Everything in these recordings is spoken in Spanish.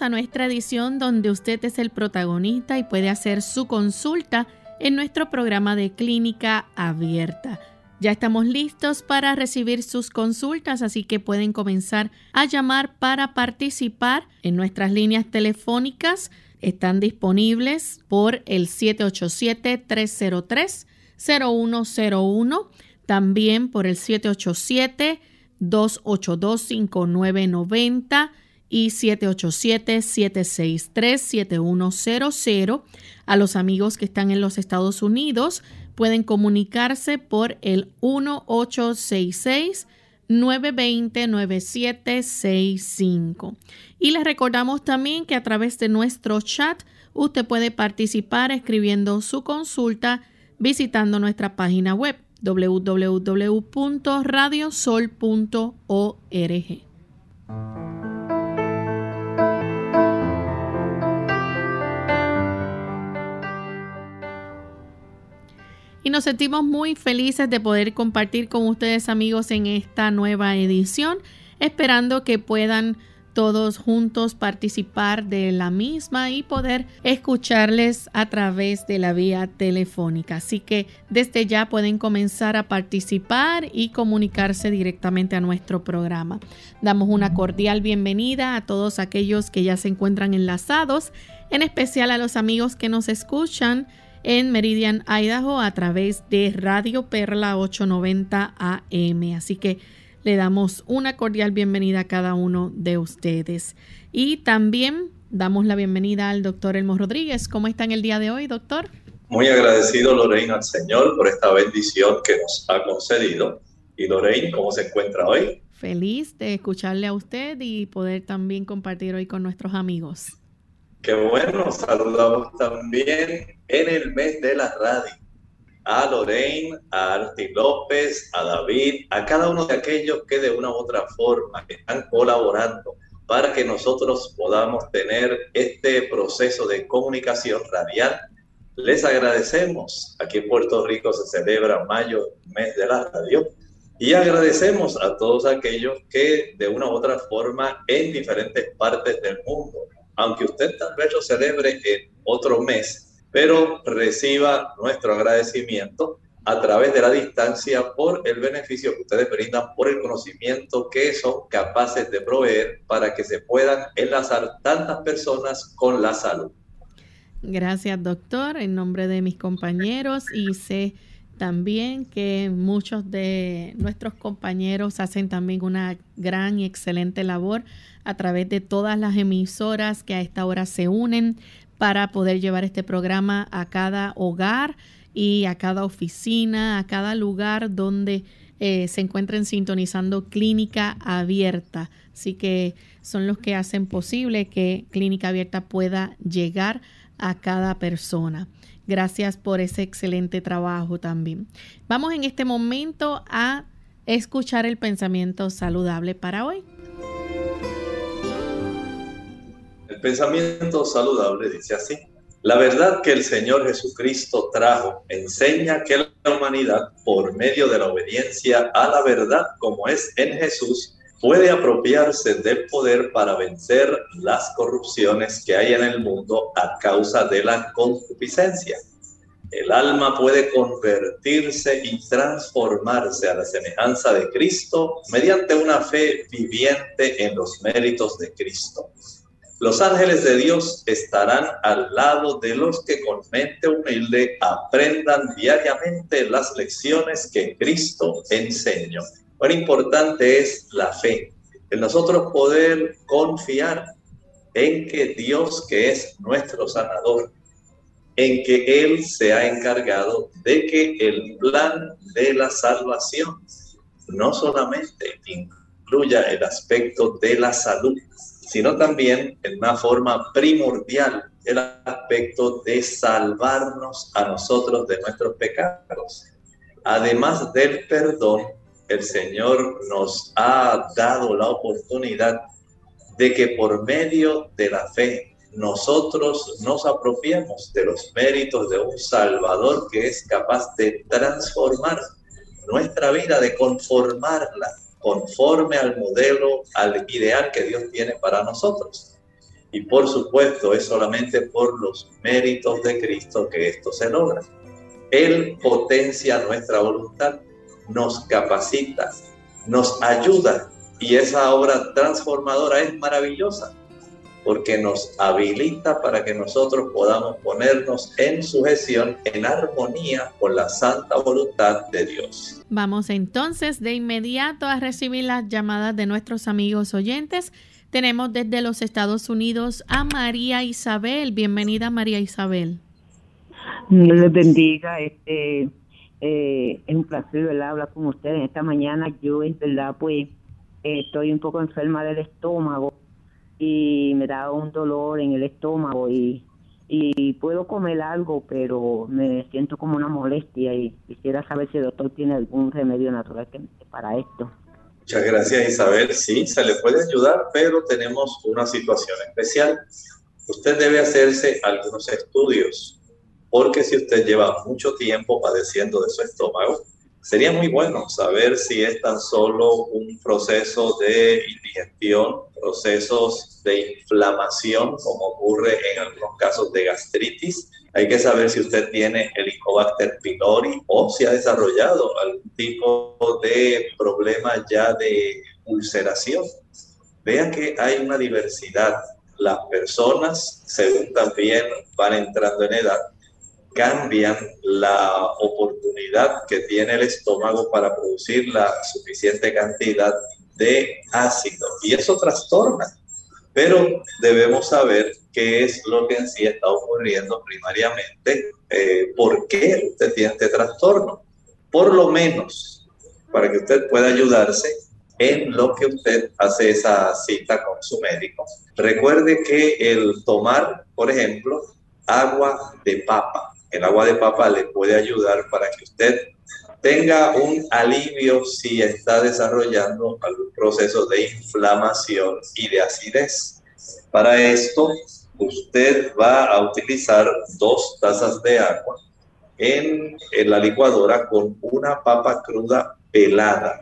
A nuestra edición donde usted es el protagonista y puede hacer su consulta en nuestro programa de clínica abierta. Ya estamos listos para recibir sus consultas, así que pueden comenzar a llamar para participar en nuestras líneas telefónicas. Están disponibles por el 787-303-0101, también por el 787-282-5990 y 787-763-7100. A los amigos que están en los Estados Unidos pueden comunicarse por el 1866 920 9765. Y les recordamos también que a través de nuestro chat usted puede participar escribiendo su consulta visitando nuestra página web www.radiosol.org. nos sentimos muy felices de poder compartir con ustedes amigos en esta nueva edición, esperando que puedan todos juntos participar de la misma y poder escucharles a través de la vía telefónica. Así que desde ya pueden comenzar a participar y comunicarse directamente a nuestro programa. Damos una cordial bienvenida a todos aquellos que ya se encuentran enlazados, en especial a los amigos que nos escuchan en Meridian, Idaho, a través de Radio Perla 890 AM. Así que le damos una cordial bienvenida a cada uno de ustedes. Y también damos la bienvenida al doctor Elmo Rodríguez. ¿Cómo está en el día de hoy, doctor? Muy agradecido, Lorraine, al Señor por esta bendición que nos ha concedido. Y Lorraine, ¿cómo se encuentra hoy? Feliz de escucharle a usted y poder también compartir hoy con nuestros amigos. Qué bueno, saludamos también en el mes de la radio a Lorraine, a Arti López, a David, a cada uno de aquellos que de una u otra forma están colaborando para que nosotros podamos tener este proceso de comunicación radial. Les agradecemos. Aquí en Puerto Rico se celebra mayo, mes de la radio. Y agradecemos a todos aquellos que de una u otra forma en diferentes partes del mundo aunque usted tal vez lo celebre en otro mes, pero reciba nuestro agradecimiento a través de la distancia por el beneficio que ustedes brindan, por el conocimiento que son capaces de proveer para que se puedan enlazar tantas personas con la salud. Gracias, doctor, en nombre de mis compañeros y sé también que muchos de nuestros compañeros hacen también una gran y excelente labor a través de todas las emisoras que a esta hora se unen para poder llevar este programa a cada hogar y a cada oficina, a cada lugar donde eh, se encuentren sintonizando Clínica Abierta. Así que son los que hacen posible que Clínica Abierta pueda llegar a cada persona. Gracias por ese excelente trabajo también. Vamos en este momento a escuchar el pensamiento saludable para hoy. pensamiento saludable dice así. La verdad que el Señor Jesucristo trajo enseña que la humanidad, por medio de la obediencia a la verdad como es en Jesús, puede apropiarse del poder para vencer las corrupciones que hay en el mundo a causa de la concupiscencia. El alma puede convertirse y transformarse a la semejanza de Cristo mediante una fe viviente en los méritos de Cristo. Los ángeles de Dios estarán al lado de los que con mente humilde aprendan diariamente las lecciones que Cristo enseñó. Lo importante es la fe, el nosotros poder confiar en que Dios, que es nuestro sanador, en que Él se ha encargado de que el plan de la salvación no solamente incluya el aspecto de la salud, sino también en una forma primordial el aspecto de salvarnos a nosotros de nuestros pecados. Además del perdón, el Señor nos ha dado la oportunidad de que por medio de la fe nosotros nos apropiemos de los méritos de un Salvador que es capaz de transformar nuestra vida, de conformarla conforme al modelo, al ideal que Dios tiene para nosotros. Y por supuesto es solamente por los méritos de Cristo que esto se logra. Él potencia nuestra voluntad, nos capacita, nos ayuda y esa obra transformadora es maravillosa porque nos habilita para que nosotros podamos ponernos en sujeción, en armonía con la santa voluntad de Dios. Vamos entonces de inmediato a recibir las llamadas de nuestros amigos oyentes. Tenemos desde los Estados Unidos a María Isabel. Bienvenida María Isabel. Dios les bendiga. Este, eh, es un placer hablar con ustedes esta mañana. Yo, en verdad, pues estoy un poco enferma del estómago y me da un dolor en el estómago y, y puedo comer algo, pero me siento como una molestia y quisiera saber si el doctor tiene algún remedio natural para esto. Muchas gracias Isabel. Sí, se le puede ayudar, pero tenemos una situación especial. Usted debe hacerse algunos estudios, porque si usted lleva mucho tiempo padeciendo de su estómago, Sería muy bueno saber si es tan solo un proceso de indigestión, procesos de inflamación, como ocurre en algunos casos de gastritis. Hay que saber si usted tiene Helicobacter pylori o si ha desarrollado algún tipo de problema ya de ulceración. Vean que hay una diversidad. Las personas, según también van entrando en edad, cambian la oportunidad que tiene el estómago para producir la suficiente cantidad de ácido y eso trastorna. Pero debemos saber qué es lo que en sí está ocurriendo primariamente, eh, por qué usted tiene este trastorno. Por lo menos, para que usted pueda ayudarse en lo que usted hace esa cita con su médico. Recuerde que el tomar, por ejemplo, agua de papa, el agua de papa le puede ayudar para que usted tenga un alivio si está desarrollando algún proceso de inflamación y de acidez. Para esto, usted va a utilizar dos tazas de agua en, en la licuadora con una papa cruda pelada.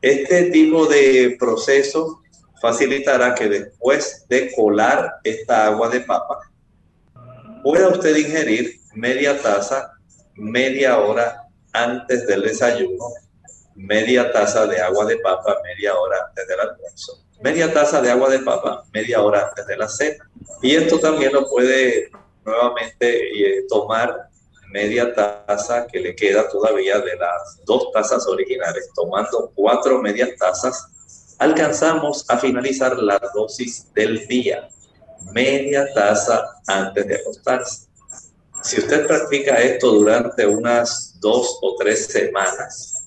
Este tipo de proceso facilitará que después de colar esta agua de papa, pueda usted ingerir media taza media hora antes del desayuno, media taza de agua de papa media hora antes del almuerzo, media taza de agua de papa media hora antes de la cena. Y esto también lo puede nuevamente eh, tomar media taza que le queda todavía de las dos tazas originales, tomando cuatro medias tazas, alcanzamos a finalizar la dosis del día, media taza antes de acostarse. Si usted practica esto durante unas dos o tres semanas,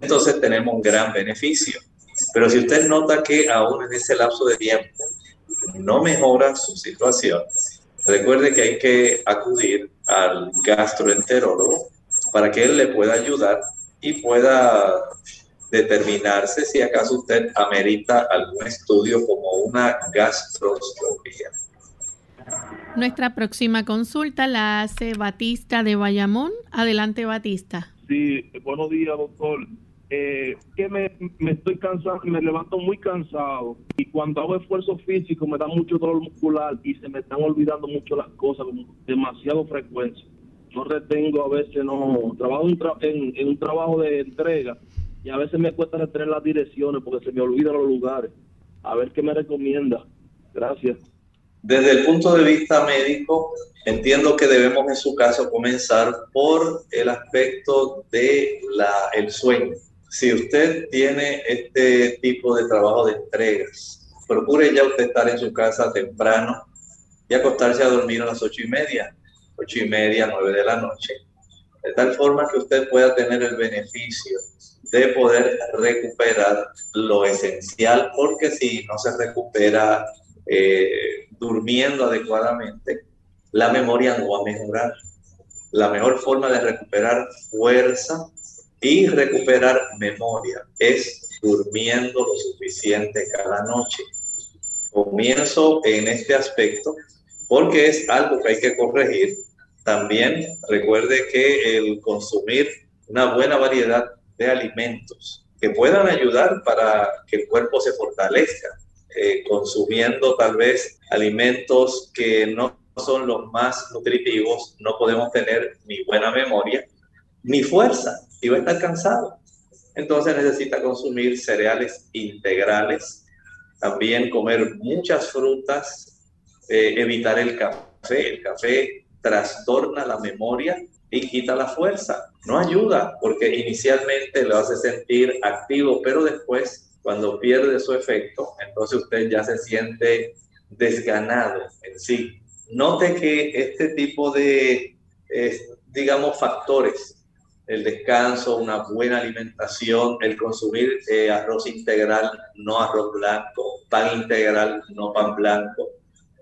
entonces tenemos un gran beneficio. Pero si usted nota que aún en ese lapso de tiempo no mejora su situación, recuerde que hay que acudir al gastroenterólogo para que él le pueda ayudar y pueda determinarse si acaso usted amerita algún estudio como una gastroscopía. Nuestra próxima consulta la hace Batista de Bayamón. Adelante, Batista. Sí, buenos días, doctor. Eh, que me, estoy cansado, me levanto muy cansado y cuando hago esfuerzo físico me da mucho dolor muscular y se me están olvidando mucho las cosas con demasiado frecuencia. No retengo a veces, no, trabajo en, en un trabajo de entrega y a veces me cuesta retener las direcciones porque se me olvidan los lugares. A ver qué me recomienda. Gracias. Desde el punto de vista médico, entiendo que debemos en su caso comenzar por el aspecto de la, sueño. Si usted tiene este tipo de trabajo de entregas, procure ya usted estar en su casa temprano y acostarse a dormir a las ocho y media, ocho y media, nueve de la noche, de tal forma que usted pueda tener el beneficio de poder recuperar lo esencial, porque si no se recupera eh, durmiendo adecuadamente, la memoria no va a mejorar. La mejor forma de recuperar fuerza y recuperar memoria es durmiendo lo suficiente cada noche. Comienzo en este aspecto porque es algo que hay que corregir. También recuerde que el consumir una buena variedad de alimentos que puedan ayudar para que el cuerpo se fortalezca, eh, consumiendo tal vez alimentos que no son los más nutritivos, no podemos tener ni buena memoria ni fuerza y va a estar cansado. Entonces necesita consumir cereales integrales, también comer muchas frutas, eh, evitar el café. El café trastorna la memoria y quita la fuerza. No ayuda porque inicialmente lo hace sentir activo, pero después, cuando pierde su efecto, entonces usted ya se siente desganado en sí. Note que este tipo de, digamos, factores el descanso, una buena alimentación, el consumir eh, arroz integral, no arroz blanco, pan integral, no pan blanco,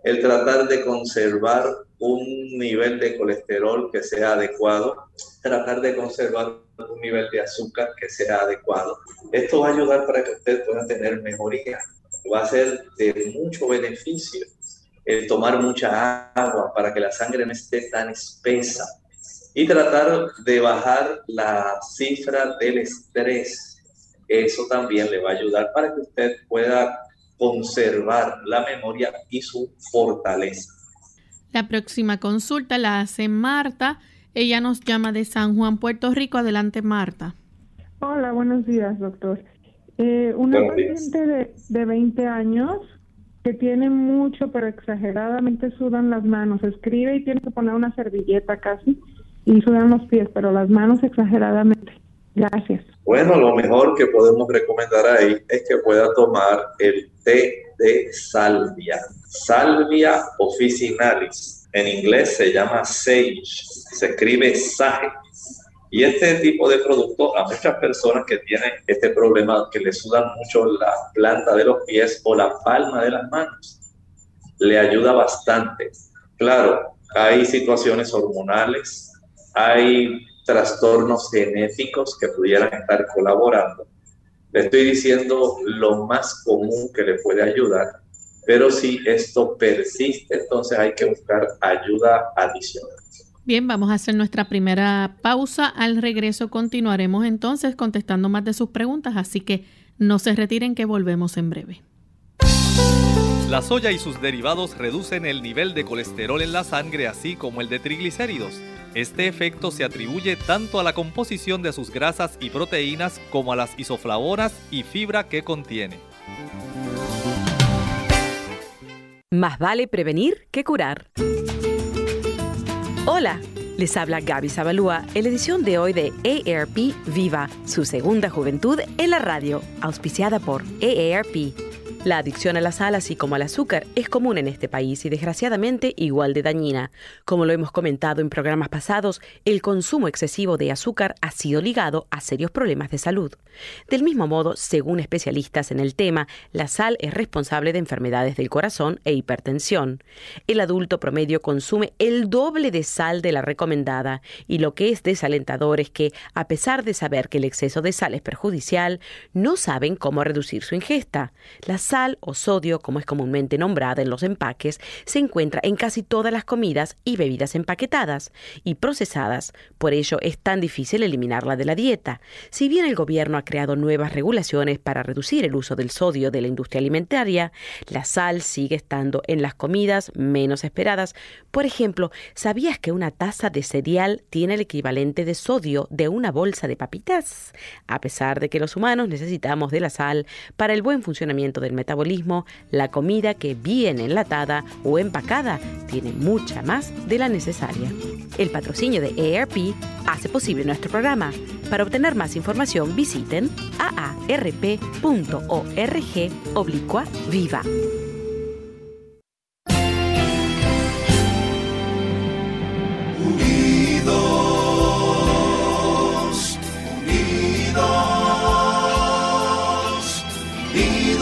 el tratar de conservar un nivel de colesterol que sea adecuado, tratar de conservar un nivel de azúcar que sea adecuado. Esto va a ayudar para que usted pueda tener mejoría, va a ser de mucho beneficio el tomar mucha agua para que la sangre no esté tan espesa y tratar de bajar la cifra del estrés. Eso también le va a ayudar para que usted pueda conservar la memoria y su fortaleza. La próxima consulta la hace Marta. Ella nos llama de San Juan, Puerto Rico. Adelante, Marta. Hola, buenos días, doctor. Eh, una paciente de, de 20 años que tiene mucho, pero exageradamente sudan las manos. Escribe y tiene que poner una servilleta casi y sudan los pies, pero las manos exageradamente. Gracias. Bueno, lo mejor que podemos recomendar ahí es que pueda tomar el té de salvia. Salvia officinalis. En inglés se llama sage, se escribe sage. Y este tipo de producto a muchas personas que tienen este problema, que le sudan mucho la planta de los pies o la palma de las manos, le ayuda bastante. Claro, hay situaciones hormonales, hay trastornos genéticos que pudieran estar colaborando. Le estoy diciendo lo más común que le puede ayudar, pero si esto persiste, entonces hay que buscar ayuda adicional. Bien, vamos a hacer nuestra primera pausa. Al regreso continuaremos entonces contestando más de sus preguntas, así que no se retiren que volvemos en breve. La soya y sus derivados reducen el nivel de colesterol en la sangre, así como el de triglicéridos. Este efecto se atribuye tanto a la composición de sus grasas y proteínas como a las isoflavonas y fibra que contiene. Más vale prevenir que curar. Hola, les habla Gaby Zabalúa en la edición de hoy de AARP Viva, su segunda juventud en la radio, auspiciada por AARP. La adicción a la sal, así como al azúcar, es común en este país y desgraciadamente igual de dañina. Como lo hemos comentado en programas pasados, el consumo excesivo de azúcar ha sido ligado a serios problemas de salud. Del mismo modo, según especialistas en el tema, la sal es responsable de enfermedades del corazón e hipertensión. El adulto promedio consume el doble de sal de la recomendada y lo que es desalentador es que, a pesar de saber que el exceso de sal es perjudicial, no saben cómo reducir su ingesta. La sal o sodio, como es comúnmente nombrada en los empaques, se encuentra en casi todas las comidas y bebidas empaquetadas y procesadas. Por ello es tan difícil eliminarla de la dieta. Si bien el gobierno ha creado nuevas regulaciones para reducir el uso del sodio de la industria alimentaria, la sal sigue estando en las comidas menos esperadas. Por ejemplo, ¿sabías que una taza de cereal tiene el equivalente de sodio de una bolsa de papitas? A pesar de que los humanos necesitamos de la sal para el buen funcionamiento del metabolismo, la comida que viene enlatada o empacada tiene mucha más de la necesaria. El patrocinio de AARP hace posible nuestro programa. Para obtener más información visiten aarp.org oblicua viva. Unidos, unidos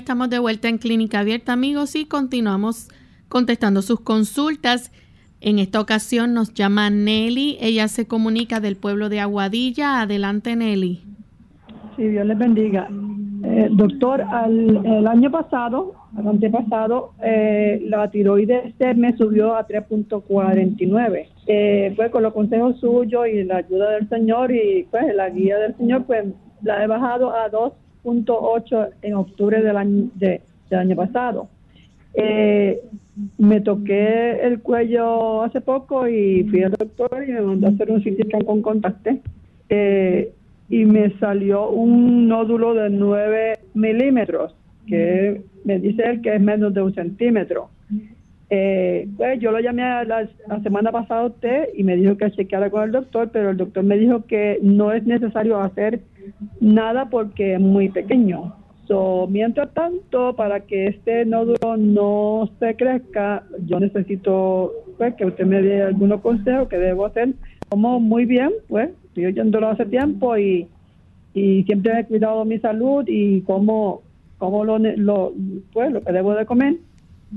Estamos de vuelta en Clínica Abierta, amigos, y continuamos contestando sus consultas. En esta ocasión nos llama Nelly. Ella se comunica del pueblo de Aguadilla. Adelante, Nelly. Sí, Dios les bendiga. Eh, doctor, el año pasado, el antepasado, eh, la tiroides me subió a 3.49. Eh, pues con los consejos suyos y la ayuda del Señor y pues la guía del Señor, pues la he bajado a 2 ocho en octubre del año, del año pasado. Eh, me toqué el cuello hace poco y fui al doctor y me mandó a hacer un CT con contacto eh, y me salió un nódulo de 9 milímetros, que me dice él que es menos de un centímetro. Eh, pues yo lo llamé la, semana pasada a usted y me dijo que chequeara con el doctor, pero el doctor me dijo que no es necesario hacer nada porque es muy pequeño. So, mientras tanto, para que este nódulo no se crezca, yo necesito pues, que usted me dé algunos consejos que debo hacer. Como muy bien, pues estoy oyéndolo hace tiempo y, y siempre he cuidado mi salud y cómo, cómo lo, lo, pues, lo que debo de comer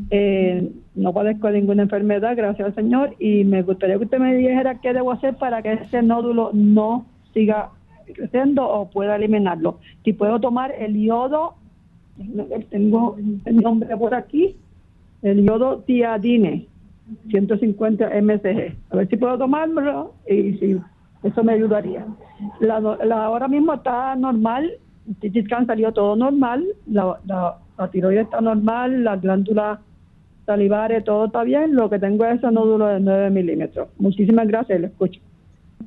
eh, no padezco ninguna enfermedad, gracias al Señor, y me gustaría que usted me dijera qué debo hacer para que ese nódulo no siga creciendo o pueda eliminarlo. Si puedo tomar el yodo, tengo el nombre por aquí, el yodo tiadine, 150 mcg. A ver si puedo tomármelo y si eso me ayudaría. La, ahora mismo está normal, el salió todo normal, la, la tiroides está normal, las glándulas salivares, todo está bien. Lo que tengo es ese nódulo de 9 milímetros. Muchísimas gracias, lo escucho.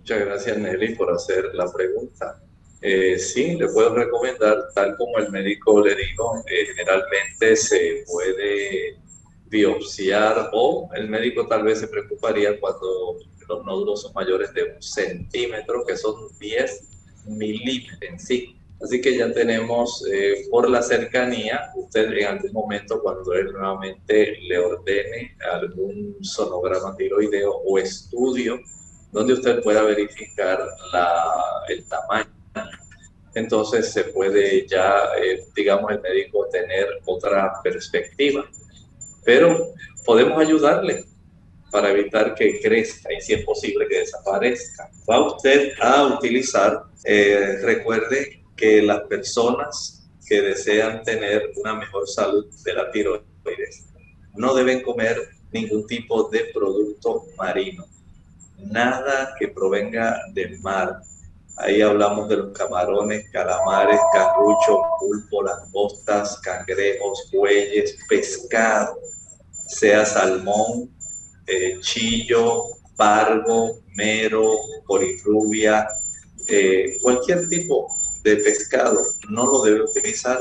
Muchas gracias, Nelly, por hacer la pregunta. Eh, sí, le puedo recomendar, tal como el médico le dijo, eh, generalmente se puede biopsiar o el médico tal vez se preocuparía cuando los nódulos son mayores de un centímetro, que son 10 milímetros en sí. Así que ya tenemos eh, por la cercanía, usted en algún momento cuando él nuevamente le ordene algún sonograma tiroideo o estudio donde usted pueda verificar el tamaño. Entonces se puede ya, eh, digamos, el médico tener otra perspectiva. Pero podemos ayudarle para evitar que crezca y si es posible que desaparezca. Va usted a utilizar, eh, recuerde que las personas que desean tener una mejor salud de la tiroides no deben comer ningún tipo de producto marino, nada que provenga del mar. Ahí hablamos de los camarones, calamares, carruchos, pulpo, langostas, cangrejos, bueyes, pescado, sea salmón, eh, chillo, pargo, mero, polirrubia, eh, cualquier tipo de pescado no lo debe utilizar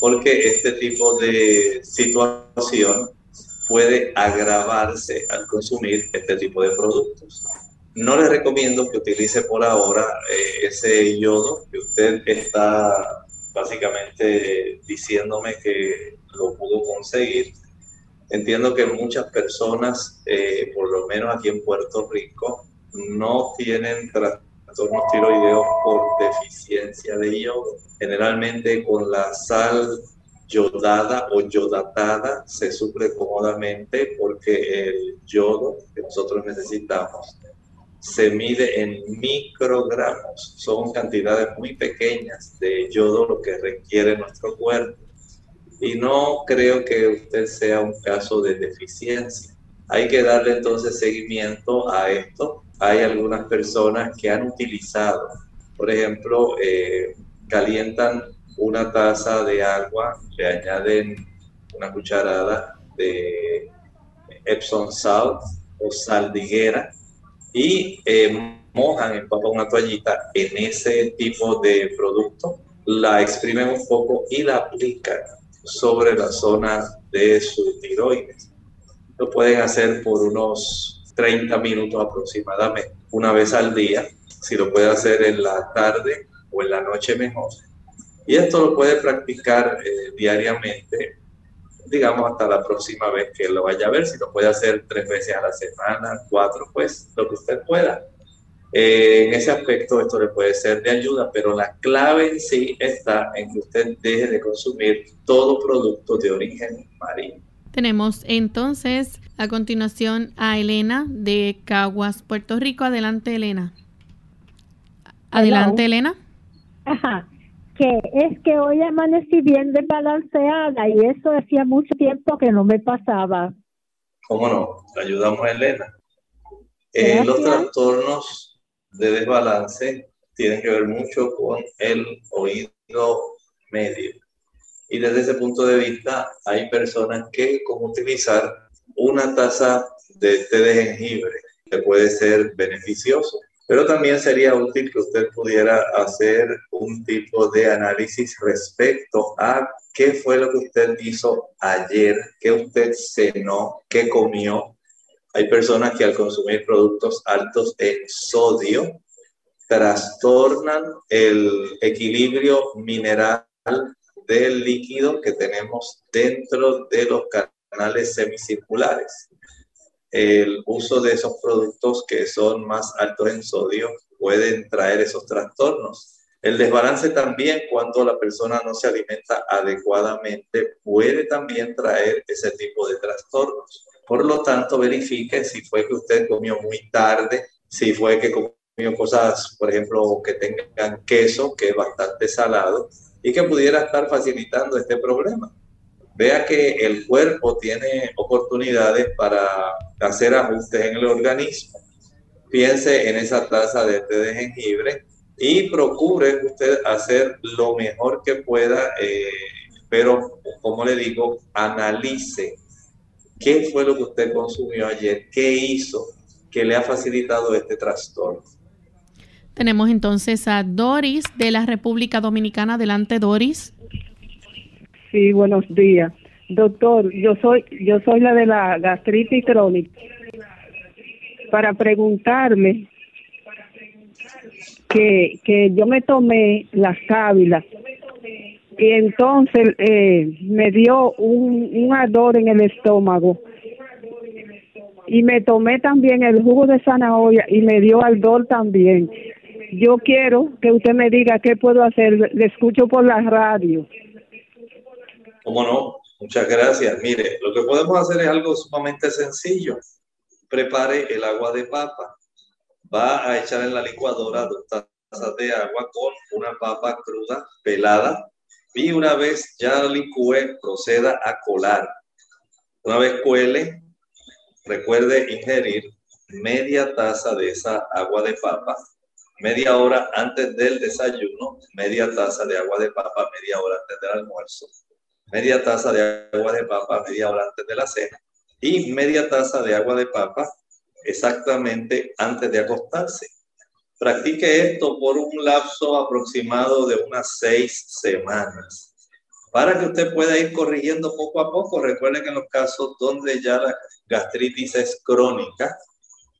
porque este tipo de situación puede agravarse al consumir este tipo de productos. No le recomiendo que utilice por ahora eh, ese yodo que usted está básicamente diciéndome que lo pudo conseguir. Entiendo que muchas personas, eh, por lo menos aquí en Puerto Rico, no tienen trastornos tiroideos por deficiencia de yodo. Generalmente con la sal yodada o yodatada se suple cómodamente porque el yodo que nosotros necesitamos se mide en microgramos. Son cantidades muy pequeñas de yodo lo que requiere nuestro cuerpo. Y no creo que usted sea un caso de deficiencia. Hay que darle entonces seguimiento a esto hay algunas personas que han utilizado, por ejemplo, eh, calientan una taza de agua, le añaden una cucharada de Epsom salt o sal de higuera y eh, mojan, empapan una toallita en ese tipo de producto, la exprimen un poco y la aplican sobre la zona de su tiroides. Lo pueden hacer por unos 30 minutos aproximadamente, una vez al día. Si lo puede hacer en la tarde o en la noche mejor. Y esto lo puede practicar eh, diariamente, digamos, hasta la próxima vez que lo vaya a ver. Si lo puede hacer tres veces a la semana, cuatro, pues lo que usted pueda. Eh, en ese aspecto esto le puede ser de ayuda, pero la clave en sí está en que usted deje de consumir todo producto de origen marino. Tenemos entonces a continuación a Elena de Caguas, Puerto Rico. Adelante, Elena. Adelante, Elena. Ajá. Que es que hoy amanecí bien desbalanceada y eso hacía mucho tiempo que no me pasaba. ¿Cómo no? Ayudamos a Elena. Eh, los trastornos de desbalance tienen que ver mucho con el oído medio. Y desde ese punto de vista, hay personas que con utilizar una taza de té de jengibre que puede ser beneficioso. Pero también sería útil que usted pudiera hacer un tipo de análisis respecto a qué fue lo que usted hizo ayer, qué usted cenó, qué comió, hay personas que al consumir productos altos en sodio trastornan el equilibrio mineral del líquido que tenemos dentro de los canales semicirculares. El uso de esos productos que son más altos en sodio pueden traer esos trastornos. El desbalance también cuando la persona no se alimenta adecuadamente puede también traer ese tipo de trastornos. Por lo tanto, verifique si fue que usted comió muy tarde, si fue que comió cosas, por ejemplo, que tengan queso, que es bastante salado, y que pudiera estar facilitando este problema. Vea que el cuerpo tiene oportunidades para hacer ajustes en el organismo. Piense en esa taza de té de jengibre y procure usted hacer lo mejor que pueda, eh, pero como le digo, analice ¿Qué fue lo que usted consumió ayer? ¿Qué hizo que le ha facilitado este trastorno? Tenemos entonces a Doris de la República Dominicana. Adelante, Doris. Sí, buenos días. Doctor, yo soy yo soy la de la gastritis crónica. Para preguntarle que, que yo me tomé las cávilas y entonces eh, me dio un, un ardor en el estómago y me tomé también el jugo de zanahoria y me dio ardor también. Yo quiero que usted me diga qué puedo hacer. Le escucho por la radio. ¿Cómo no? Muchas gracias. Mire, lo que podemos hacer es algo sumamente sencillo. Prepare el agua de papa. Va a echar en la licuadora dos tazas de agua con una papa cruda, pelada, y una vez ya licúe, proceda a colar. Una vez cuele, recuerde ingerir media taza de esa agua de papa, media hora antes del desayuno, media taza de agua de papa, media hora antes del almuerzo, media taza de agua de papa, media hora antes de la cena y media taza de agua de papa exactamente antes de acostarse. Practique esto por un lapso aproximado de unas seis semanas para que usted pueda ir corrigiendo poco a poco. Recuerde que en los casos donde ya la gastritis es crónica,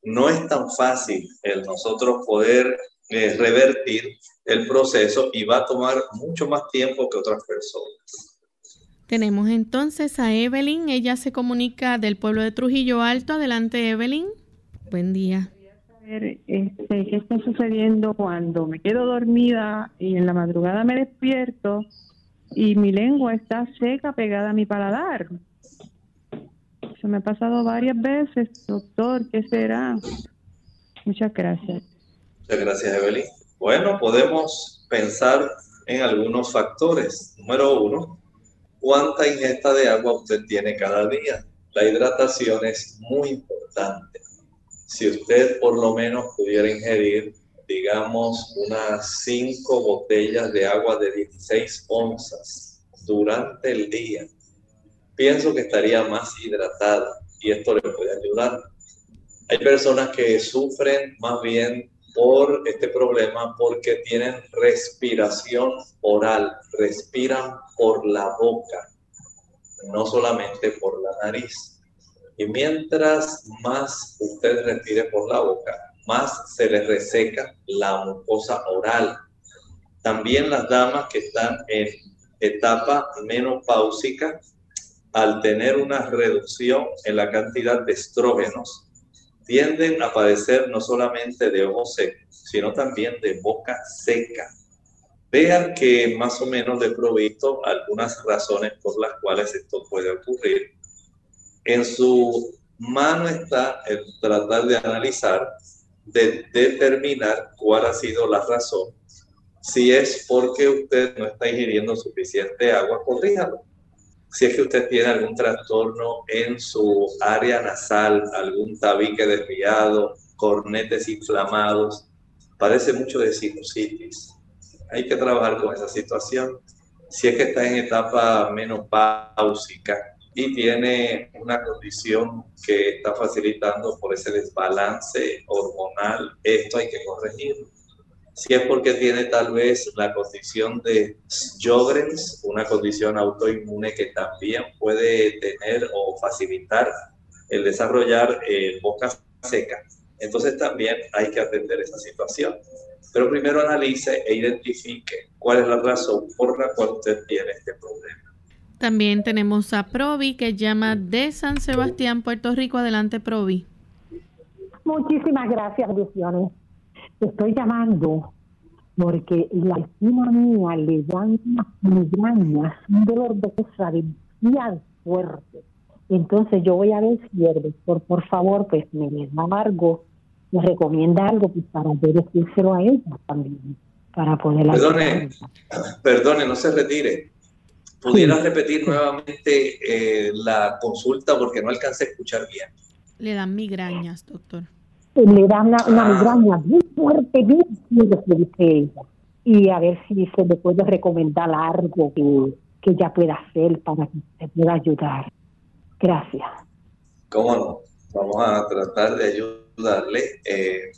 no es tan fácil el nosotros poder eh, revertir el proceso y va a tomar mucho más tiempo que otras personas. Tenemos entonces a Evelyn, ella se comunica del pueblo de Trujillo Alto. Adelante, Evelyn. Buen día este, qué está sucediendo cuando me quedo dormida y en la madrugada me despierto y mi lengua está seca pegada a mi paladar. Se me ha pasado varias veces, doctor, ¿qué será? Muchas gracias. Muchas gracias, Evelyn. Bueno, podemos pensar en algunos factores. Número uno, ¿cuánta ingesta de agua usted tiene cada día? La hidratación es muy importante si usted por lo menos pudiera ingerir, digamos, unas cinco botellas de agua de 16 onzas durante el día, pienso que estaría más hidratada y esto le puede ayudar. Hay personas que sufren más bien por este problema porque tienen respiración oral, respiran por la boca, no solamente por la nariz. Y mientras más usted respire por la boca, más se le reseca la mucosa oral. También las damas que están en etapa menopáusica, al tener una reducción en la cantidad de estrógenos, tienden a padecer no solamente de ojo seco, sino también de boca seca. Vean que más o menos le he provisto algunas razones por las cuales esto puede ocurrir. En su mano está el tratar de analizar, de determinar cuál ha sido la razón. Si es porque usted no está ingiriendo suficiente agua, corríjalo si es que usted tiene algún trastorno en su área nasal, algún tabique desviado, cornetes inflamados, parece mucho de sinusitis. Hay que trabajar con esa situación. Si es que está en etapa menopáusica y tiene una condición que está facilitando por ese desbalance hormonal, esto hay que corregirlo si es porque tiene tal vez la condición de Sjogren's, una condición autoinmune que también puede tener o facilitar el desarrollar eh, boca seca. Entonces también hay que atender esa situación. Pero primero analice e identifique cuál es la razón por la cual usted tiene este problema. También tenemos a Provi que llama de San Sebastián, Puerto Rico. Adelante, Provi. Muchísimas gracias, Luciano estoy llamando porque la estima mía le dan unas migrañas, un dolor de cabeza demasiado fuerte. Entonces yo voy a ver si el doctor, por favor, pues me da algo, me recomienda algo pues, para decírselo a ella también, para poder... Perdone, perdone, no se retire. ¿Pudiera repetir nuevamente eh, la consulta porque no alcancé a escuchar bien? Le dan migrañas, doctor le da una, una migraña muy fuerte, bien fuerte, ella. Y a ver si se le puede recomendar algo que, que ella pueda hacer para que se pueda ayudar. Gracias. ¿Cómo no? Vamos a tratar de ayudarle. Eh,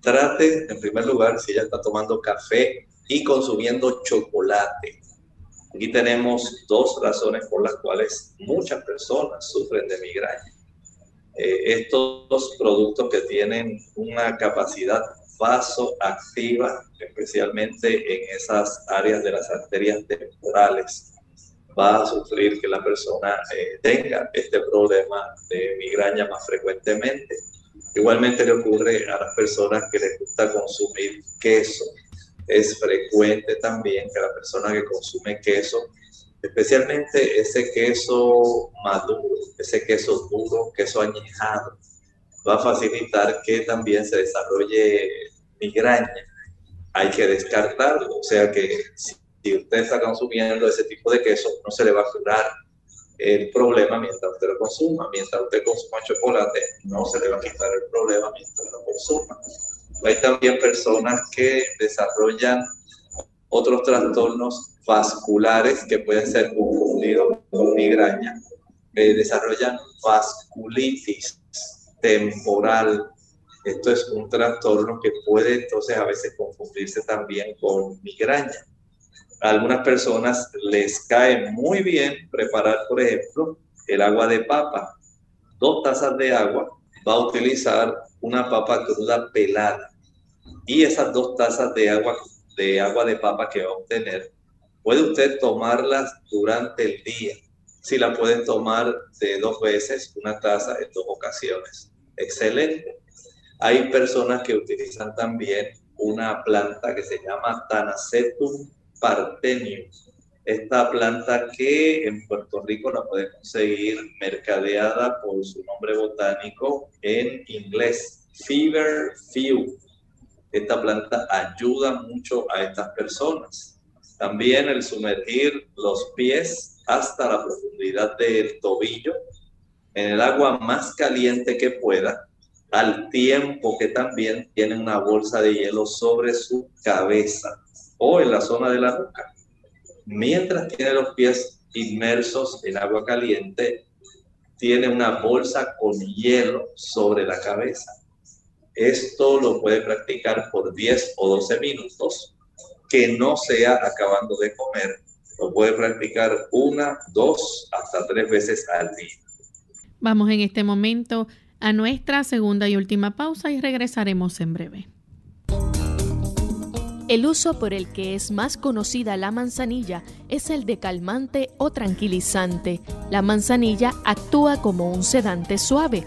trate, en primer lugar, si ella está tomando café y consumiendo chocolate. Aquí tenemos dos razones por las cuales muchas personas sufren de migraña. Eh, estos productos que tienen una capacidad vasoactiva, especialmente en esas áreas de las arterias temporales, va a sufrir que la persona eh, tenga este problema de migraña más frecuentemente. Igualmente le ocurre a las personas que les gusta consumir queso. Es frecuente también que la persona que consume queso especialmente ese queso maduro, ese queso duro, queso añejado, va a facilitar que también se desarrolle migraña. Hay que descartarlo, o sea que si usted está consumiendo ese tipo de queso, no se le va a curar el problema mientras usted lo consuma. Mientras usted consuma chocolate, no se le va a quitar el problema mientras lo consuma. Hay también personas que desarrollan otros trastornos vasculares que pueden ser confundidos con migraña. Eh, desarrollan vasculitis temporal. Esto es un trastorno que puede entonces a veces confundirse también con migraña. A algunas personas les cae muy bien preparar, por ejemplo, el agua de papa. Dos tazas de agua va a utilizar una papa cruda pelada. Y esas dos tazas de agua de agua de papa que va a obtener Puede usted tomarlas durante el día. Si la pueden tomar de dos veces, una taza en dos ocasiones. Excelente. Hay personas que utilizan también una planta que se llama Tanacetum parthenium. Esta planta que en Puerto Rico la puede conseguir mercadeada por su nombre botánico en inglés, Fever Few. Esta planta ayuda mucho a estas personas también el sumergir los pies hasta la profundidad del tobillo en el agua más caliente que pueda, al tiempo que también tiene una bolsa de hielo sobre su cabeza o en la zona de la nuca. Mientras tiene los pies inmersos en agua caliente, tiene una bolsa con hielo sobre la cabeza. Esto lo puede practicar por 10 o 12 minutos, que no sea acabando de comer. Lo puede practicar una, dos, hasta tres veces al día. Vamos en este momento a nuestra segunda y última pausa y regresaremos en breve. El uso por el que es más conocida la manzanilla es el de calmante o tranquilizante. La manzanilla actúa como un sedante suave.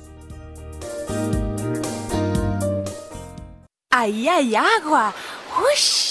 ¡Ahí hay agua! ¡Ush!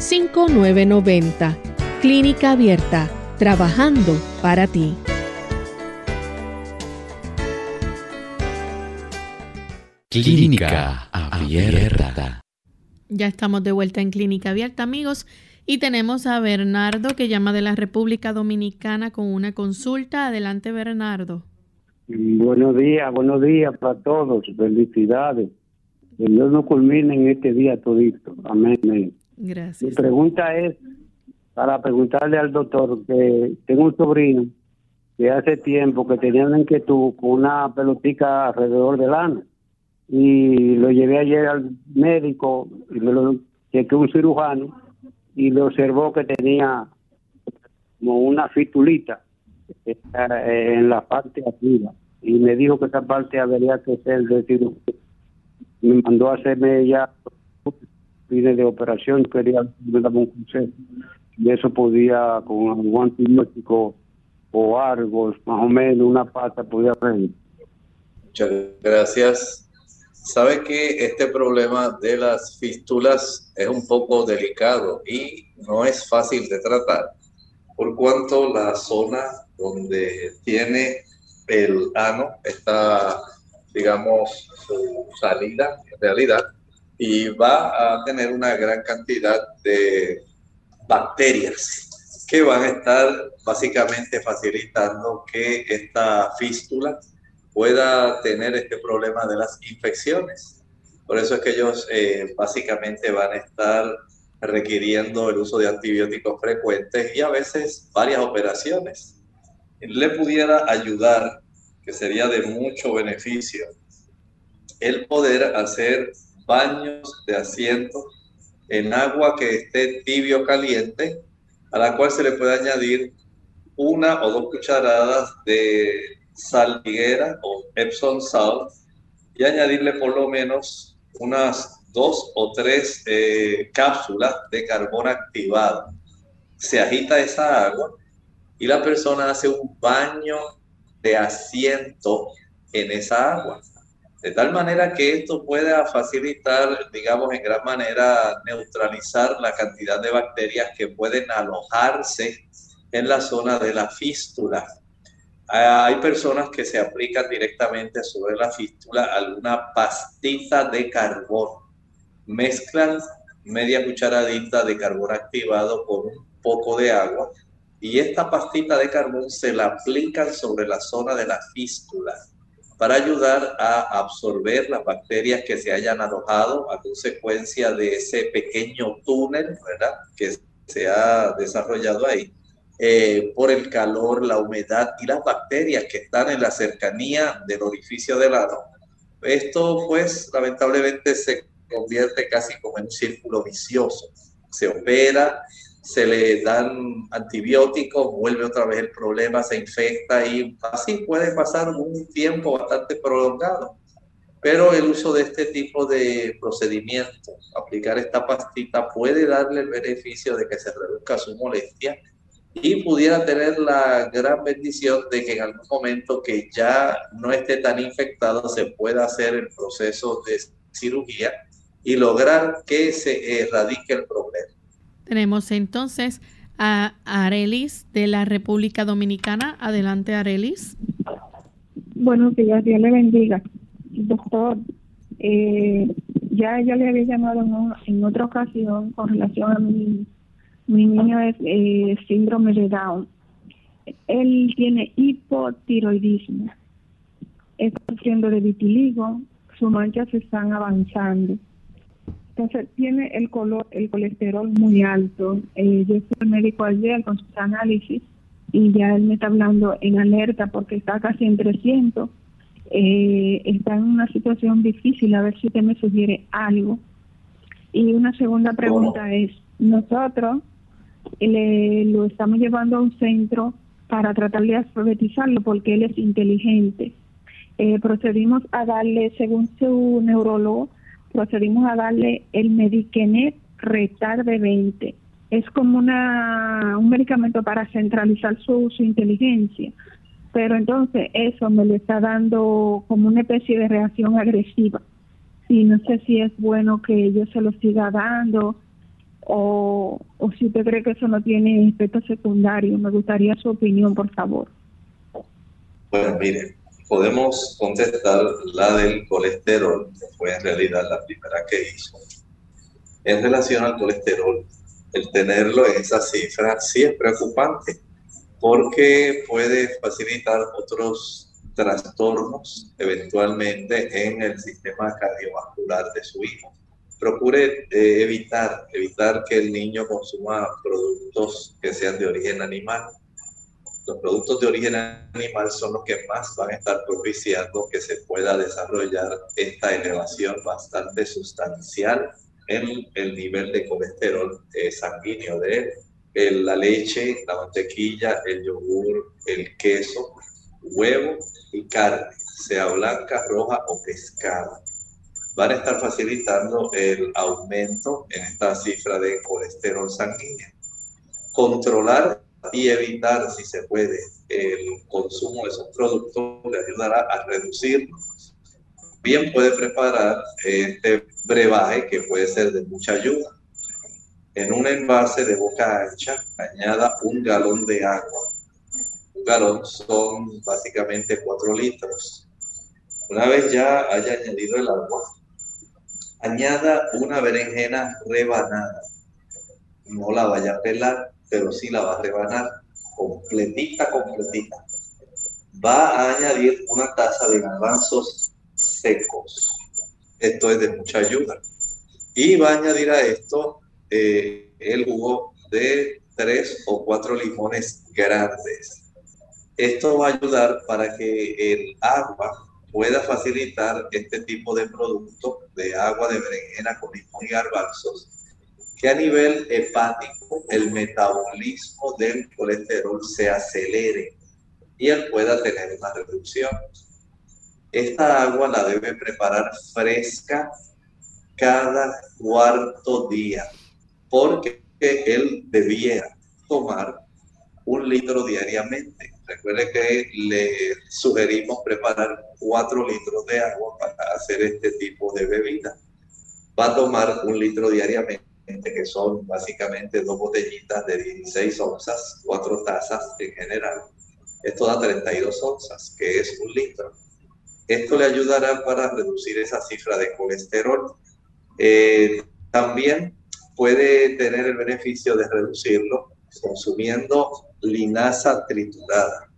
5990. Clínica Abierta, trabajando para ti. Clínica Abierta. Ya estamos de vuelta en Clínica Abierta, amigos, y tenemos a Bernardo que llama de la República Dominicana con una consulta. Adelante, Bernardo. Buenos días, buenos días para todos. Felicidades. Que Dios nos culmine en este día todito. Amén. Mi pregunta es para preguntarle al doctor que tengo un sobrino que hace tiempo que tenía una inquietud con una pelotica alrededor del ano y lo llevé ayer al médico y me lo chequeó un cirujano y le observó que tenía como una fitulita eh, en la parte arriba y me dijo que esa parte habría que ser de cirugía. Me mandó a hacerme ya pide de operación, quería me un consejo. Y eso podía, con algún antibiótico o algo, más o menos una pata, podía reír. Muchas gracias. Sabe que este problema de las fístulas es un poco delicado y no es fácil de tratar, por cuanto la zona donde tiene el ano está, digamos, su salida, en realidad, y va a tener una gran cantidad de bacterias que van a estar básicamente facilitando que esta fístula pueda tener este problema de las infecciones. Por eso es que ellos eh, básicamente van a estar requiriendo el uso de antibióticos frecuentes y a veces varias operaciones. Le pudiera ayudar, que sería de mucho beneficio, el poder hacer baños de asiento en agua que esté tibio caliente, a la cual se le puede añadir una o dos cucharadas de sal higuera o Epsom salt y añadirle por lo menos unas dos o tres eh, cápsulas de carbón activado. Se agita esa agua y la persona hace un baño de asiento en esa agua. De tal manera que esto pueda facilitar, digamos, en gran manera neutralizar la cantidad de bacterias que pueden alojarse en la zona de la fístula. Hay personas que se aplican directamente sobre la fístula alguna pastita de carbón. Mezclan media cucharadita de carbón activado con un poco de agua y esta pastita de carbón se la aplican sobre la zona de la fístula para ayudar a absorber las bacterias que se hayan alojado a consecuencia de ese pequeño túnel ¿verdad? que se ha desarrollado ahí eh, por el calor, la humedad y las bacterias que están en la cercanía del orificio del ano. Esto pues lamentablemente se convierte casi como en un círculo vicioso. Se opera, se le dan antibióticos, vuelve otra vez el problema, se infecta y así puede pasar un tiempo bastante prolongado. Pero el uso de este tipo de procedimiento, aplicar esta pastita, puede darle el beneficio de que se reduzca su molestia y pudiera tener la gran bendición de que en algún momento que ya no esté tan infectado se pueda hacer el proceso de cirugía y lograr que se erradique el problema. Tenemos entonces a Arelis de la República Dominicana. Adelante, Arelis. Buenos días, Dios le bendiga. Doctor, eh, ya yo le había llamado en, otra ocasión con relación a mi, niño es eh, síndrome de Down. Él tiene hipotiroidismo. Está sufriendo de vitiligo, sus manchas están avanzando entonces tiene el color, el colesterol muy alto. Eh, yo fui al médico ayer con sus análisis y ya él me está hablando en alerta porque está casi en 300. Eh, está en una situación difícil, a ver si usted me sugiere algo. Y una segunda pregunta es, nosotros le, lo estamos llevando a un centro para tratar de alfabetizarlo porque él es inteligente. Eh, procedimos a darle, según su neurólogo, procedimos a darle el Mediquenet Retarde 20. Es como una, un medicamento para centralizar su, su inteligencia. Pero entonces eso me le está dando como una especie de reacción agresiva. Y no sé si es bueno que yo se lo siga dando o, o si usted cree que eso no tiene efecto secundario. Me gustaría su opinión, por favor. Bueno, mire, podemos contestar la del colesterol, que fue en realidad la primera que hizo. En relación al colesterol, el tenerlo en esa cifra sí es preocupante, porque puede facilitar otros trastornos eventualmente en el sistema cardiovascular de su hijo. Procure eh, evitar, evitar que el niño consuma productos que sean de origen animal los productos de origen animal son los que más van a estar propiciando que se pueda desarrollar esta elevación bastante sustancial en el nivel de colesterol eh, sanguíneo de él. la leche, la mantequilla, el yogur, el queso, huevo y carne, sea blanca, roja o pescado. Van a estar facilitando el aumento en esta cifra de colesterol sanguíneo. Controlar y evitar, si se puede, el consumo de esos productos le ayudará a reducir. Bien puede preparar este brebaje que puede ser de mucha ayuda. En un envase de boca ancha, añada un galón de agua. Un galón son básicamente 4 litros. Una vez ya haya añadido el agua, añada una berenjena rebanada. No la vaya a pelar, pero sí la va a rebanar completita, completita. Va a añadir una taza de garbanzos secos. Esto es de mucha ayuda. Y va a añadir a esto eh, el jugo de tres o cuatro limones grandes. Esto va a ayudar para que el agua pueda facilitar este tipo de producto de agua de berenjena con limón y garbanzos que a nivel hepático el metabolismo del colesterol se acelere y él pueda tener una reducción. Esta agua la debe preparar fresca cada cuarto día, porque él debiera tomar un litro diariamente. Recuerde que le sugerimos preparar 4 litros de agua para hacer este tipo de bebida. Va a tomar un litro diariamente, que son básicamente dos botellitas de 16 onzas, cuatro tazas en general. Esto da 32 onzas, que es un litro. Esto le ayudará para reducir esa cifra de colesterol. Eh, también puede tener el beneficio de reducirlo consumiendo linaza triturada.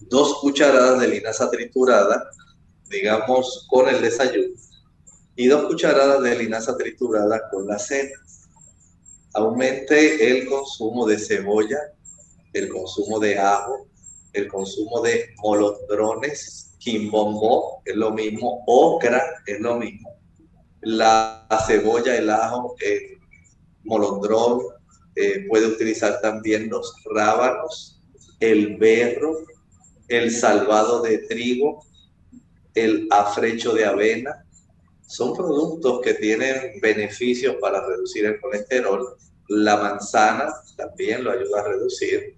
Dos cucharadas de linaza triturada, digamos, con el desayuno. Y dos cucharadas de linaza triturada con la cena. Aumente el consumo de cebolla, el consumo de ajo, el consumo de molondrones, quimbombo, es lo mismo, ocra, es lo mismo. La cebolla, el ajo, el molondrón, eh, puede utilizar también los rábanos, el berro, el salvado de trigo, el afrecho de avena. Son productos que tienen beneficios para reducir el colesterol. La manzana también lo ayuda a reducir.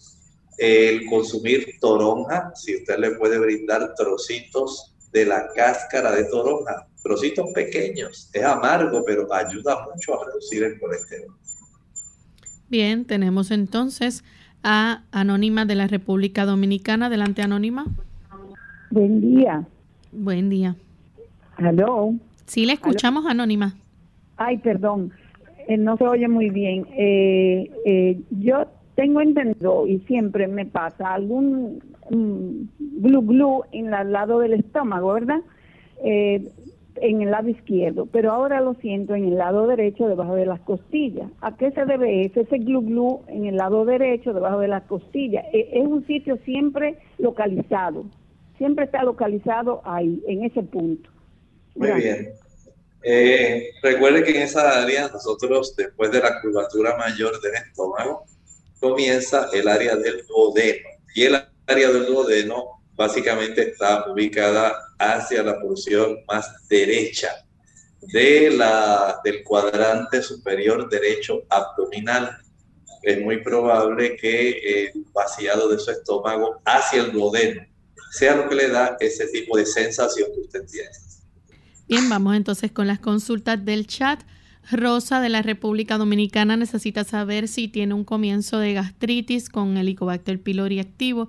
El consumir toronja, si usted le puede brindar trocitos de la cáscara de toronja, trocitos pequeños, es amargo, pero ayuda mucho a reducir el colesterol. Bien, tenemos entonces a Anónima de la República Dominicana. Adelante, Anónima. Buen día. Buen día. Aló. Sí, le escuchamos, Anónima. Ay, perdón, eh, no se oye muy bien. Eh, eh, yo tengo entendido y siempre me pasa algún mm, glu glu en el lado del estómago, ¿verdad? en el lado izquierdo, pero ahora lo siento en el lado derecho debajo de las costillas. ¿A qué se debe eso? Ese glu glu en el lado derecho debajo de las costillas. Es un sitio siempre localizado, siempre está localizado ahí, en ese punto. Muy bien. Eh, recuerde que en esa área nosotros, después de la curvatura mayor del estómago, comienza el área del duodeno. Y el área del duodeno básicamente está ubicada hacia la porción más derecha de la, del cuadrante superior derecho abdominal. Es muy probable que el vaciado de su estómago hacia el duodeno sea lo que le da ese tipo de sensación que usted tiene. Vamos entonces con las consultas del chat. Rosa de la República Dominicana necesita saber si tiene un comienzo de gastritis con Helicobacter pylori activo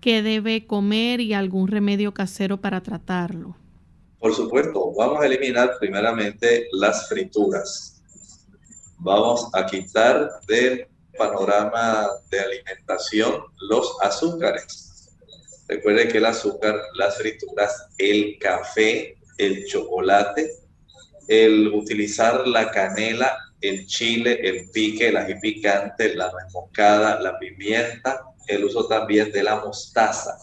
qué debe comer y algún remedio casero para tratarlo. Por supuesto, vamos a eliminar primeramente las frituras. Vamos a quitar del panorama de alimentación los azúcares. Recuerde que el azúcar, las frituras, el café, el chocolate, el utilizar la canela, el chile, el pique, el ají picante, la nuez moscada, la pimienta, el uso también de la mostaza,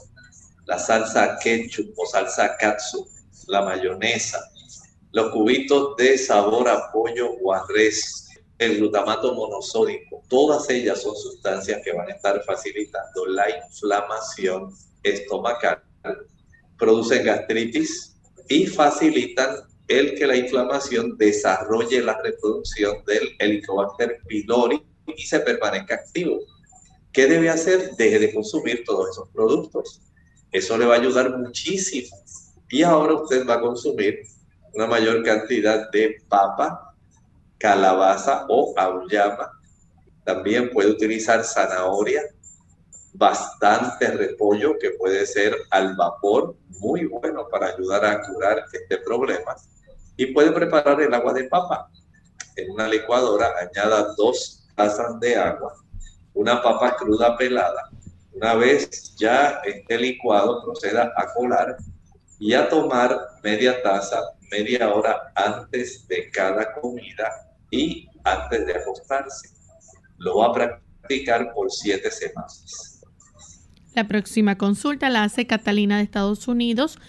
la salsa ketchup o salsa katsu, la mayonesa, los cubitos de sabor a pollo o a el glutamato monosódico, todas ellas son sustancias que van a estar facilitando la inflamación estomacal, producen gastritis y facilitan el que la inflamación desarrolle la reproducción del Helicobacter pylori y se permanezca activo. ¿Qué debe hacer? Deje de consumir todos esos productos. Eso le va a ayudar muchísimo. Y ahora usted va a consumir una mayor cantidad de papa, calabaza o auyama. También puede utilizar zanahoria, bastante repollo que puede ser al vapor, muy bueno para ayudar a curar este problema. Y puede preparar el agua de papa. En una licuadora añada dos tazas de agua una papa cruda pelada. Una vez ya esté licuado, proceda a colar y a tomar media taza media hora antes de cada comida y antes de acostarse. Lo va a practicar por siete semanas. La próxima consulta la hace Catalina de Estados Unidos.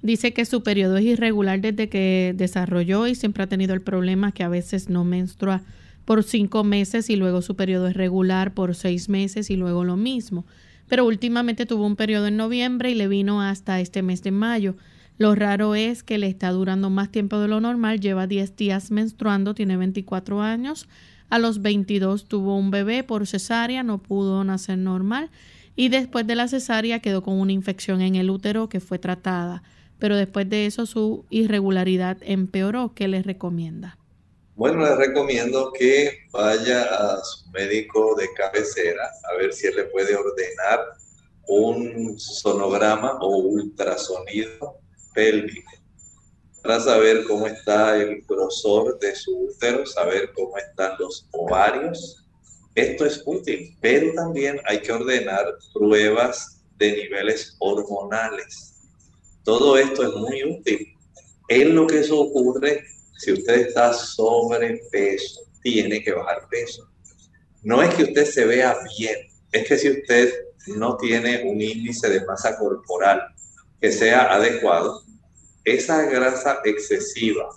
Dice que su periodo es irregular desde que desarrolló y siempre ha tenido el problema que a veces no menstrua por cinco meses y luego su periodo es regular por seis meses y luego lo mismo. Pero últimamente tuvo un periodo en noviembre y le vino hasta este mes de mayo. Lo raro es que le está durando más tiempo de lo normal, lleva 10 días menstruando, tiene 24 años. A los 22 tuvo un bebé por cesárea, no pudo nacer normal y después de la cesárea quedó con una infección en el útero que fue tratada, pero después de eso su irregularidad empeoró. ¿Qué les recomienda? Bueno, les recomiendo que vaya a su médico de cabecera a ver si él le puede ordenar un sonograma o ultrasonido pélvico para saber cómo está el grosor de su útero, saber cómo están los ovarios. Esto es útil, pero también hay que ordenar pruebas de niveles hormonales. Todo esto es muy útil. En lo que eso ocurre si usted está sobrepeso, tiene que bajar peso. No es que usted se vea bien, es que si usted no tiene un índice de masa corporal que sea adecuado, esa grasa excesiva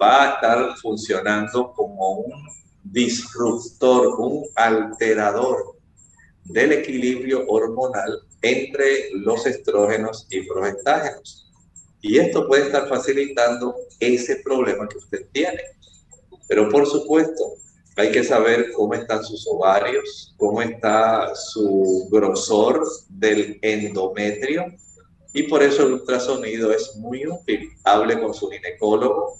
va a estar funcionando como un disruptor, un alterador del equilibrio hormonal entre los estrógenos y progestágenos. Y esto puede estar facilitando ese problema que usted tiene. Pero por supuesto, hay que saber cómo están sus ovarios, cómo está su grosor del endometrio. Y por eso el ultrasonido es muy útil. Hable con su ginecólogo,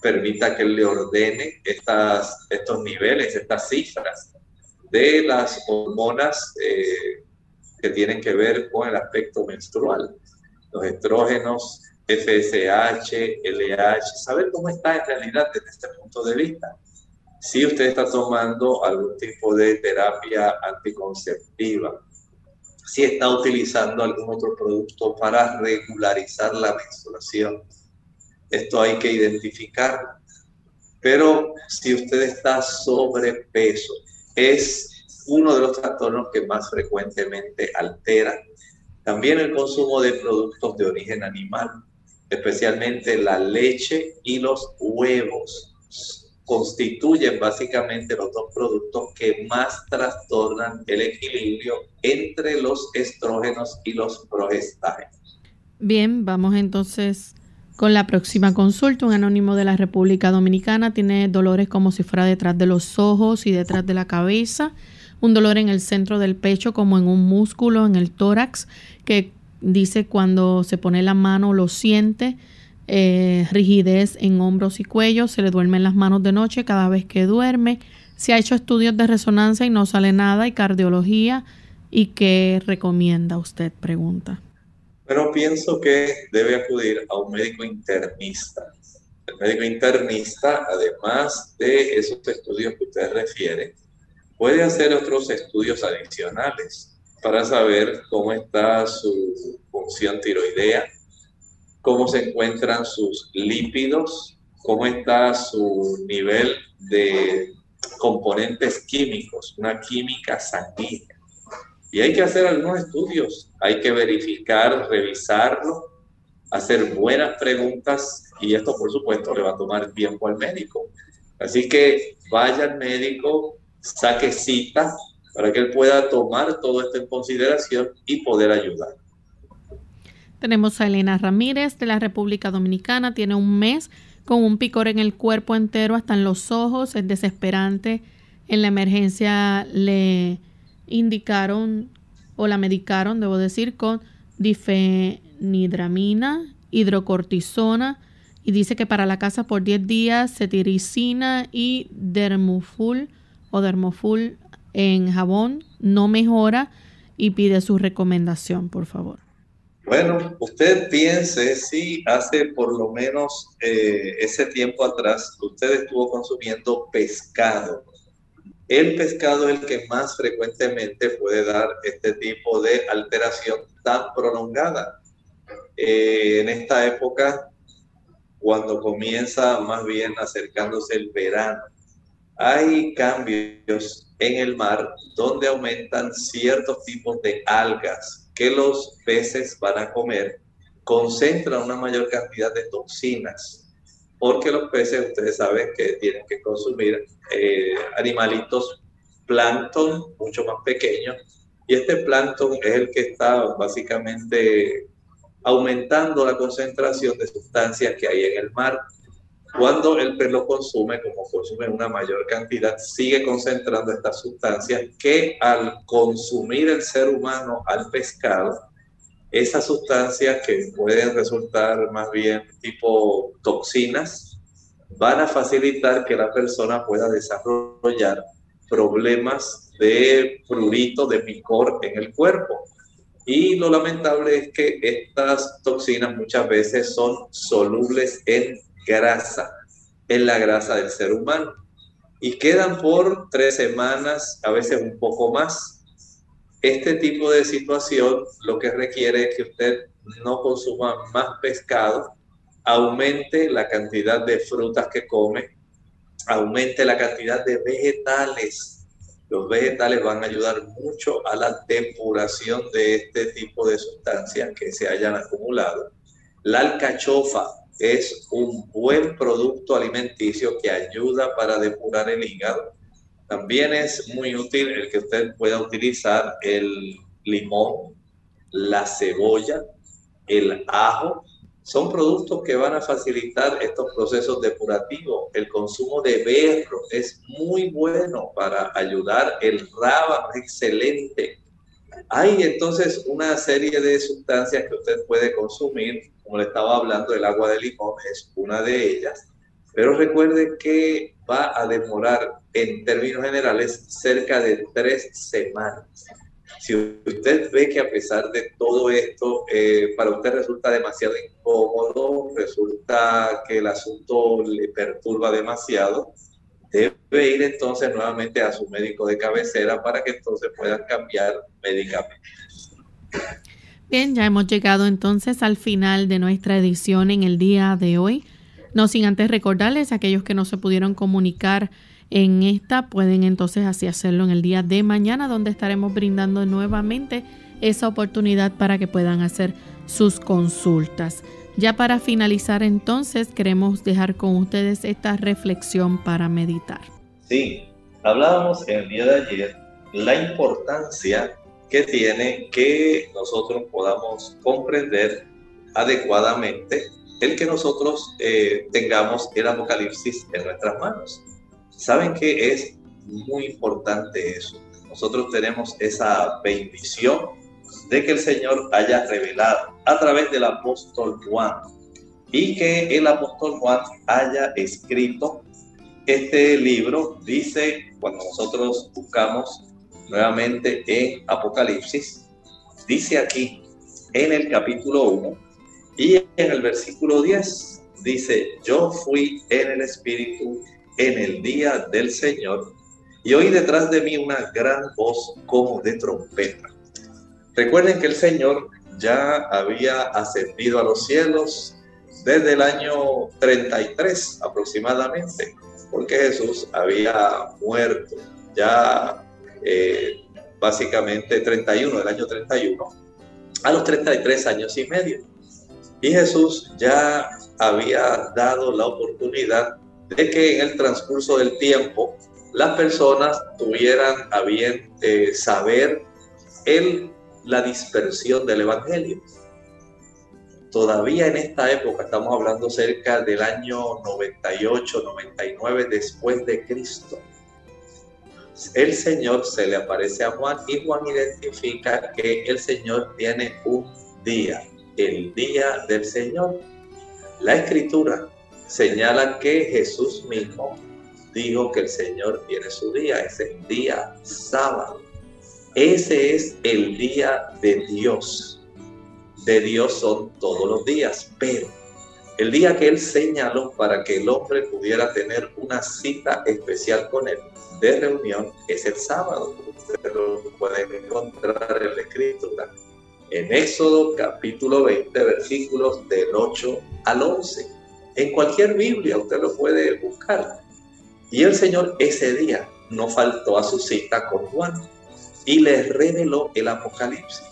permita que él le ordene estas, estos niveles, estas cifras de las hormonas eh, que tienen que ver con el aspecto menstrual. Los estrógenos, FSH, LH, saber cómo está en realidad desde este punto de vista. Si usted está tomando algún tipo de terapia anticonceptiva, si está utilizando algún otro producto para regularizar la menstruación, esto hay que identificarlo. Pero si usted está sobrepeso, es uno de los trastornos que más frecuentemente altera. También el consumo de productos de origen animal especialmente la leche y los huevos, constituyen básicamente los dos productos que más trastornan el equilibrio entre los estrógenos y los progestágenos. Bien, vamos entonces con la próxima consulta. Un anónimo de la República Dominicana tiene dolores como si fuera detrás de los ojos y detrás de la cabeza, un dolor en el centro del pecho como en un músculo en el tórax que Dice cuando se pone la mano lo siente, eh, rigidez en hombros y cuello, se le duermen las manos de noche cada vez que duerme. Se ha hecho estudios de resonancia y no sale nada y cardiología. ¿Y qué recomienda usted? Pregunta. Pero pienso que debe acudir a un médico internista. El médico internista, además de esos estudios que usted refiere, puede hacer otros estudios adicionales para saber cómo está su función tiroidea, cómo se encuentran sus lípidos, cómo está su nivel de componentes químicos, una química sanguínea. Y hay que hacer algunos estudios, hay que verificar, revisarlo, hacer buenas preguntas y esto por supuesto le va a tomar tiempo al médico. Así que vaya al médico, saque cita, para que él pueda tomar todo esto en consideración y poder ayudar. Tenemos a Elena Ramírez de la República Dominicana, tiene un mes con un picor en el cuerpo entero, hasta en los ojos, es desesperante. En la emergencia le indicaron o la medicaron, debo decir, con difenidramina, hidrocortisona y dice que para la casa por 10 días cetiricina y dermoful o dermoful en jabón no mejora y pide su recomendación, por favor. Bueno, usted piense si hace por lo menos eh, ese tiempo atrás usted estuvo consumiendo pescado. El pescado es el que más frecuentemente puede dar este tipo de alteración tan prolongada. Eh, en esta época, cuando comienza más bien acercándose el verano, hay cambios en el mar donde aumentan ciertos tipos de algas que los peces van a comer, concentran una mayor cantidad de toxinas, porque los peces, ustedes saben que tienen que consumir eh, animalitos plancton mucho más pequeños, y este plancton es el que está básicamente aumentando la concentración de sustancias que hay en el mar. cuando el pez lo consume, como consume una mayor cantidad, sigue concentrando estas sustancias que al consumir el ser humano al pescado, esas sustancias que pueden resultar más bien tipo toxinas, van a facilitar que la persona pueda desarrollar problemas de prurito, de picor en el cuerpo. Y lo lamentable es que estas toxinas muchas veces son solubles en grasa, en la grasa del ser humano. Y quedan por tres semanas, a veces un poco más. Este tipo de situación lo que requiere es que usted no consuma más pescado, aumente la cantidad de frutas que come, aumente la cantidad de vegetales. Los vegetales van a ayudar mucho a la depuración de este tipo de sustancias que se hayan acumulado. La alcachofa es un buen producto alimenticio que ayuda para depurar el hígado. También es muy útil el que usted pueda utilizar el limón, la cebolla, el ajo. Son productos que van a facilitar estos procesos depurativos. El consumo de berro es muy bueno para ayudar. El rábano es excelente. Hay entonces una serie de sustancias que usted puede consumir como le estaba hablando, el agua de limón es una de ellas, pero recuerde que va a demorar en términos generales cerca de tres semanas. Si usted ve que a pesar de todo esto, eh, para usted resulta demasiado incómodo, resulta que el asunto le perturba demasiado, debe ir entonces nuevamente a su médico de cabecera para que entonces puedan cambiar medicamentos. Bien, ya hemos llegado entonces al final de nuestra edición en el día de hoy. No sin antes recordarles aquellos que no se pudieron comunicar en esta, pueden entonces así hacerlo en el día de mañana, donde estaremos brindando nuevamente esa oportunidad para que puedan hacer sus consultas. Ya para finalizar entonces, queremos dejar con ustedes esta reflexión para meditar. Sí, hablábamos el día de ayer la importancia que tiene que nosotros podamos comprender adecuadamente el que nosotros eh, tengamos el Apocalipsis en nuestras manos. Saben que es muy importante eso. Nosotros tenemos esa bendición de que el Señor haya revelado a través del apóstol Juan y que el apóstol Juan haya escrito este libro. Dice, cuando nosotros buscamos nuevamente en Apocalipsis, dice aquí en el capítulo 1 y en el versículo 10, dice, yo fui en el Espíritu en el día del Señor y oí detrás de mí una gran voz como de trompeta. Recuerden que el Señor ya había ascendido a los cielos desde el año 33 aproximadamente, porque Jesús había muerto ya eh, básicamente 31, del año 31, a los 33 años y medio. Y Jesús ya había dado la oportunidad de que en el transcurso del tiempo las personas tuvieran a bien eh, saber el, la dispersión del Evangelio. Todavía en esta época, estamos hablando cerca del año 98, 99 después de Cristo, el Señor se le aparece a Juan y Juan identifica que el Señor tiene un día, el día del Señor. La escritura señala que Jesús mismo dijo que el Señor tiene su día, es el día sábado. Ese es el día de Dios. De Dios son todos los días, pero el día que Él señaló para que el hombre pudiera tener una cita especial con Él de reunión es el sábado. Usted lo pueden encontrar en la escritura. En Éxodo capítulo 20, versículos del 8 al 11. En cualquier Biblia usted lo puede buscar. Y el Señor ese día no faltó a su cita con Juan y le reveló el Apocalipsis.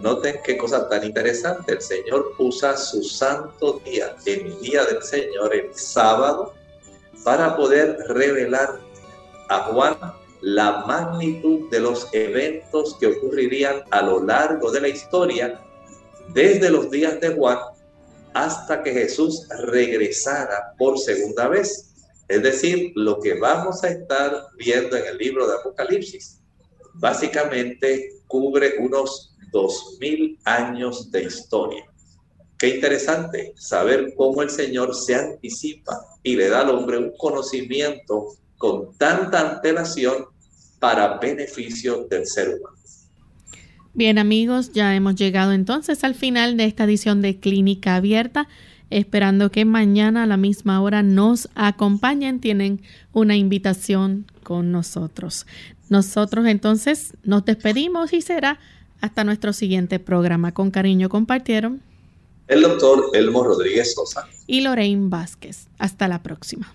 Noten qué cosa tan interesante. El Señor usa su santo día, el día del Señor, el sábado, para poder revelar a Juan la magnitud de los eventos que ocurrirían a lo largo de la historia, desde los días de Juan hasta que Jesús regresara por segunda vez. Es decir, lo que vamos a estar viendo en el libro de Apocalipsis, básicamente cubre unos dos mil años de historia. Qué interesante saber cómo el Señor se anticipa y le da al hombre un conocimiento con tanta antelación para beneficio del ser humano. Bien amigos, ya hemos llegado entonces al final de esta edición de Clínica Abierta, esperando que mañana a la misma hora nos acompañen, tienen una invitación con nosotros. Nosotros entonces nos despedimos y será hasta nuestro siguiente programa. Con cariño compartieron el doctor Elmo Rodríguez Sosa y Lorraine Vázquez. Hasta la próxima.